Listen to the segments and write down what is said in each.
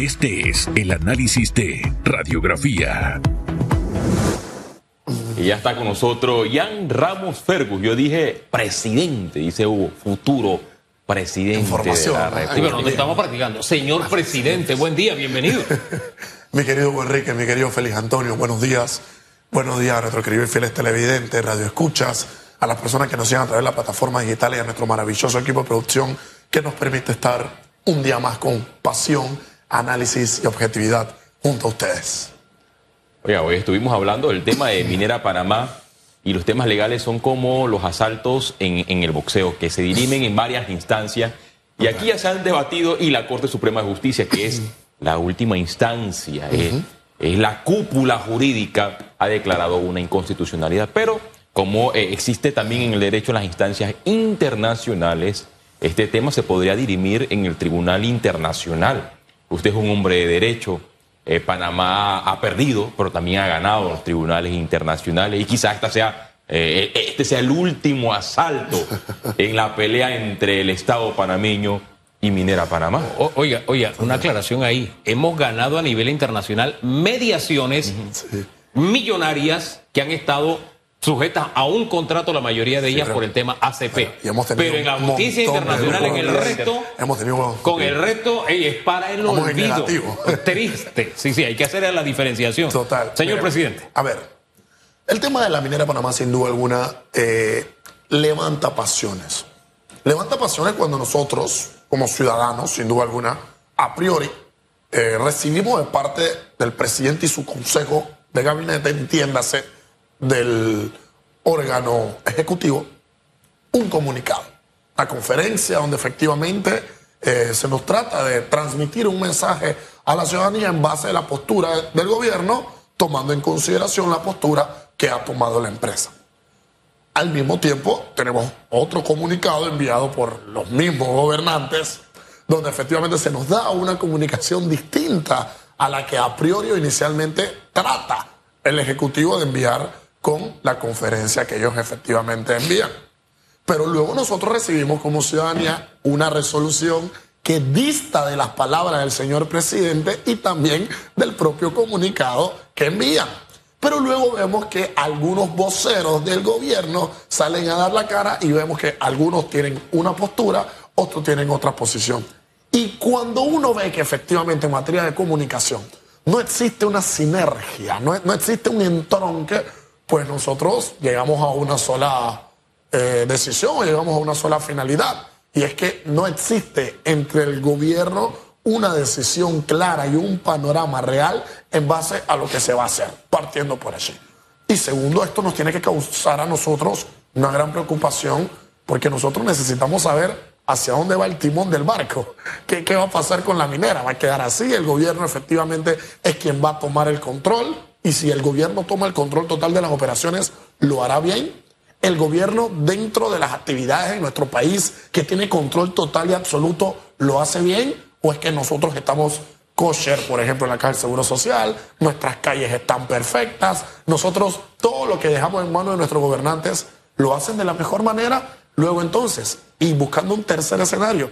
Este es el análisis de radiografía. Y ya está con nosotros Jan Ramos Fergus. Yo dije presidente, dice Hugo, futuro presidente Información, de la ¿no? República. Sí, pero donde estamos practicando. Señor presidente, buen día, bienvenido. Mi querido Enrique, mi querido Félix Antonio, buenos días. Buenos días a nuestros queridos y fieles televidentes, radio escuchas, a las personas que nos siguen a través de la plataforma digital y a nuestro maravilloso equipo de producción que nos permite estar un día más con pasión, análisis y objetividad junto a ustedes. Oiga, hoy estuvimos hablando del tema de Minera Panamá y los temas legales son como los asaltos en, en el boxeo, que se dirimen en varias instancias. Y aquí ya se han debatido y la Corte Suprema de Justicia, que es la última instancia, es, es la cúpula jurídica, ha declarado una inconstitucionalidad. Pero como eh, existe también en el derecho en las instancias internacionales, este tema se podría dirimir en el Tribunal Internacional. Usted es un hombre de derecho. Eh, Panamá ha perdido, pero también ha ganado en los tribunales internacionales y quizás esta sea, eh, este sea el último asalto en la pelea entre el Estado panameño y Minera Panamá. O- oiga, oiga, una aclaración ahí. Hemos ganado a nivel internacional mediaciones millonarias que han estado sujetas a un contrato, la mayoría de ellas por el tema ACP. Pero en la justicia internacional, en el resto, Hemos tenido con el resto, ey, es para el olvido. Triste. Sí, sí, hay que hacer la diferenciación. Total. Señor presidente. A ver, el tema de la minera Panamá, sin duda alguna, eh, levanta pasiones. Levanta pasiones cuando nosotros, como ciudadanos, sin duda alguna, a priori, eh, recibimos de parte del presidente y su consejo de gabinete, entiéndase, del órgano ejecutivo, un comunicado, una conferencia donde efectivamente eh, se nos trata de transmitir un mensaje a la ciudadanía en base a la postura del gobierno, tomando en consideración la postura que ha tomado la empresa. Al mismo tiempo, tenemos otro comunicado enviado por los mismos gobernantes, donde efectivamente se nos da una comunicación distinta a la que a priori o inicialmente trata el Ejecutivo de enviar con la conferencia que ellos efectivamente envían. Pero luego nosotros recibimos como ciudadanía una resolución que dista de las palabras del señor presidente y también del propio comunicado que envían. Pero luego vemos que algunos voceros del gobierno salen a dar la cara y vemos que algunos tienen una postura, otros tienen otra posición. Y cuando uno ve que efectivamente en materia de comunicación no existe una sinergia, no, no existe un entronque, pues nosotros llegamos a una sola eh, decisión llegamos a una sola finalidad. Y es que no existe entre el gobierno una decisión clara y un panorama real en base a lo que se va a hacer, partiendo por allí. Y segundo, esto nos tiene que causar a nosotros una gran preocupación porque nosotros necesitamos saber hacia dónde va el timón del barco. ¿Qué, qué va a pasar con la minera? ¿Va a quedar así? El gobierno efectivamente es quien va a tomar el control y si el gobierno toma el control total de las operaciones, ¿lo hará bien? El gobierno dentro de las actividades en nuestro país que tiene control total y absoluto, ¿lo hace bien? ¿O es que nosotros estamos kosher, por ejemplo, en la Caja del Seguro Social, nuestras calles están perfectas, nosotros todo lo que dejamos en manos de nuestros gobernantes lo hacen de la mejor manera? Luego entonces, y buscando un tercer escenario,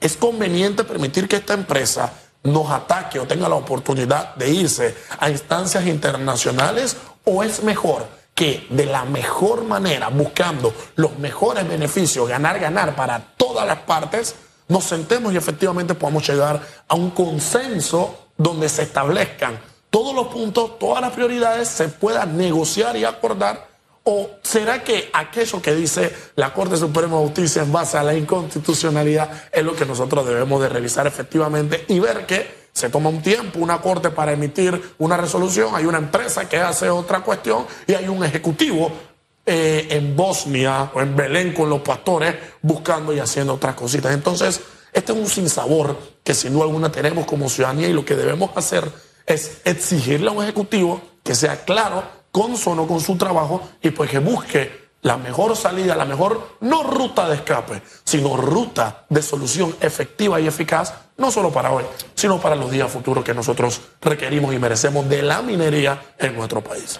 ¿es conveniente permitir que esta empresa nos ataque o tenga la oportunidad de irse a instancias internacionales o es mejor que de la mejor manera, buscando los mejores beneficios, ganar, ganar para todas las partes, nos sentemos y efectivamente podamos llegar a un consenso donde se establezcan todos los puntos, todas las prioridades, se puedan negociar y acordar ¿O será que aquello que dice la Corte Suprema de Justicia en base a la inconstitucionalidad es lo que nosotros debemos de revisar efectivamente y ver que se toma un tiempo, una Corte para emitir una resolución, hay una empresa que hace otra cuestión y hay un ejecutivo eh, en Bosnia o en Belén con los pastores buscando y haciendo otras cositas? Entonces, este es un sinsabor que sin duda alguna tenemos como ciudadanía y lo que debemos hacer es exigirle a un ejecutivo que sea claro consono con su trabajo y pues que busque la mejor salida, la mejor, no ruta de escape, sino ruta de solución efectiva y eficaz, no solo para hoy, sino para los días futuros que nosotros requerimos y merecemos de la minería en nuestro país.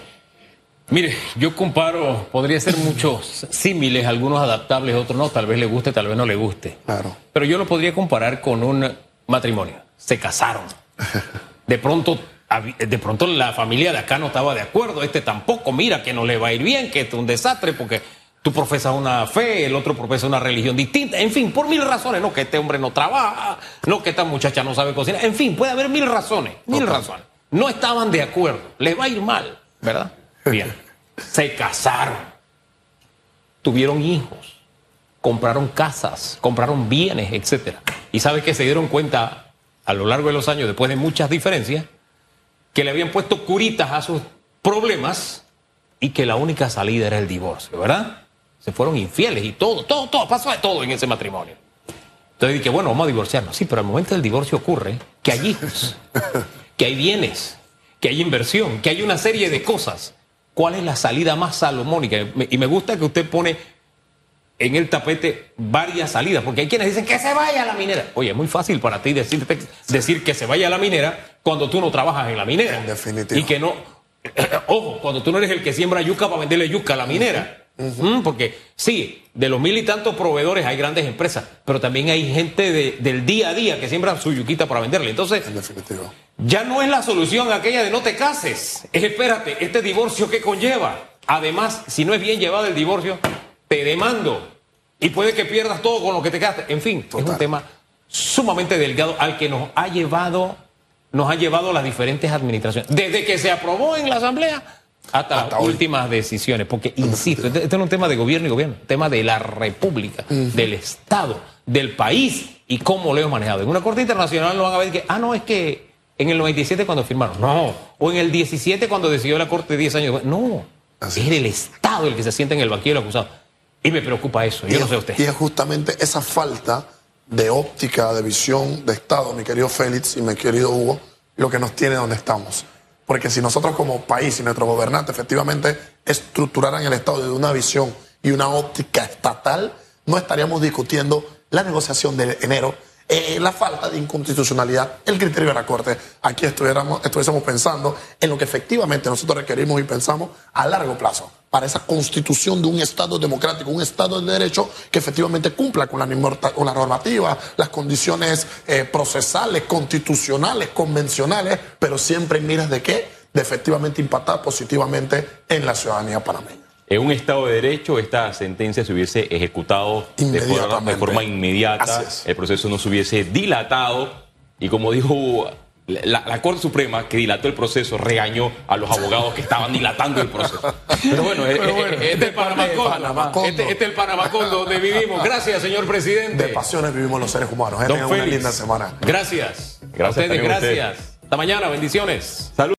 Mire, yo comparo, podría ser muchos símiles, algunos adaptables, otros no, tal vez le guste, tal vez no le guste. Claro. Pero yo lo podría comparar con un matrimonio. Se casaron. De pronto, de pronto la familia de acá no estaba de acuerdo, este tampoco, mira que no le va a ir bien, que esto es un desastre porque tú profesas una fe, el otro profesa una religión distinta, en fin, por mil razones, no que este hombre no trabaja, no que esta muchacha no sabe cocinar, en fin, puede haber mil razones, mil razones. No estaban de acuerdo, les va a ir mal, ¿verdad? Bien, se casaron, tuvieron hijos, compraron casas, compraron bienes, etcétera. Y sabes que se dieron cuenta a lo largo de los años, después de muchas diferencias, que le habían puesto curitas a sus problemas y que la única salida era el divorcio, ¿verdad? Se fueron infieles y todo, todo, todo, pasó de todo en ese matrimonio. Entonces dije, bueno, vamos a divorciarnos. Sí, pero al momento del divorcio ocurre que hay hijos, que hay bienes, que hay inversión, que hay una serie de cosas. ¿Cuál es la salida más salomónica? Y me gusta que usted pone en el tapete varias salidas, porque hay quienes dicen que se vaya a la minera. Oye, es muy fácil para ti decirte, decir que se vaya a la minera cuando tú no trabajas en la minera. En definitiva. Y que no, ojo, cuando tú no eres el que siembra yuca para venderle yuca a la minera. Mm, porque sí, de los mil y tantos proveedores hay grandes empresas, pero también hay gente de- del día a día que siembra su yuquita para venderle. Entonces, En definitiva. ya no es la solución aquella de no te cases. Es espérate, este divorcio que conlleva. Además, si no es bien llevado el divorcio, te demando. Y puede que pierdas todo con lo que te quedaste. En fin, es un tema sumamente delgado al que nos ha llevado, nos ha llevado las diferentes administraciones. Desde que se aprobó en la Asamblea hasta, Hasta las hoy. últimas decisiones. Porque, insisto, este, este no es un tema de gobierno y gobierno, un tema de la República, del Estado, del país y cómo lo hemos manejado. En una corte internacional no van a ver que, ah, no, es que en el 97 cuando firmaron, no, o en el 17 cuando decidió la corte 10 años después, no, Así es el Estado el que se sienta en el banquillo del acusado. Y me preocupa eso, yo y no es- sé usted. Y es justamente esa falta de óptica, de visión, de Estado, mi querido Félix y mi querido Hugo, lo que nos tiene donde estamos. Porque si nosotros como país y nuestros gobernantes efectivamente estructuraran el Estado de una visión y una óptica estatal, no estaríamos discutiendo la negociación de enero, eh, la falta de inconstitucionalidad, el criterio de la Corte. Aquí estuviéramos, estuviésemos pensando en lo que efectivamente nosotros requerimos y pensamos a largo plazo para esa constitución de un Estado democrático, un Estado de derecho que efectivamente cumpla con la, normata- con la normativa, las condiciones eh, procesales, constitucionales, convencionales, pero siempre en miras de qué? De efectivamente impactar positivamente en la ciudadanía panameña. En un Estado de Derecho, esta sentencia se hubiese ejecutado de forma, de Inmediatamente. forma inmediata, el proceso no se hubiese dilatado y como dijo la, la Corte Suprema, que dilató el proceso, regañó a los abogados que estaban dilatando el proceso. Pero bueno, eh, Pero bueno, eh, Este es el Panamacondo. Panamacondo. Este, este es el Panamacondo donde vivimos. Gracias, señor presidente. De pasiones vivimos los seres humanos. Don Tengan una linda semana. Gracias. Gracias A ustedes, gracias. Hasta mañana, bendiciones. Salud.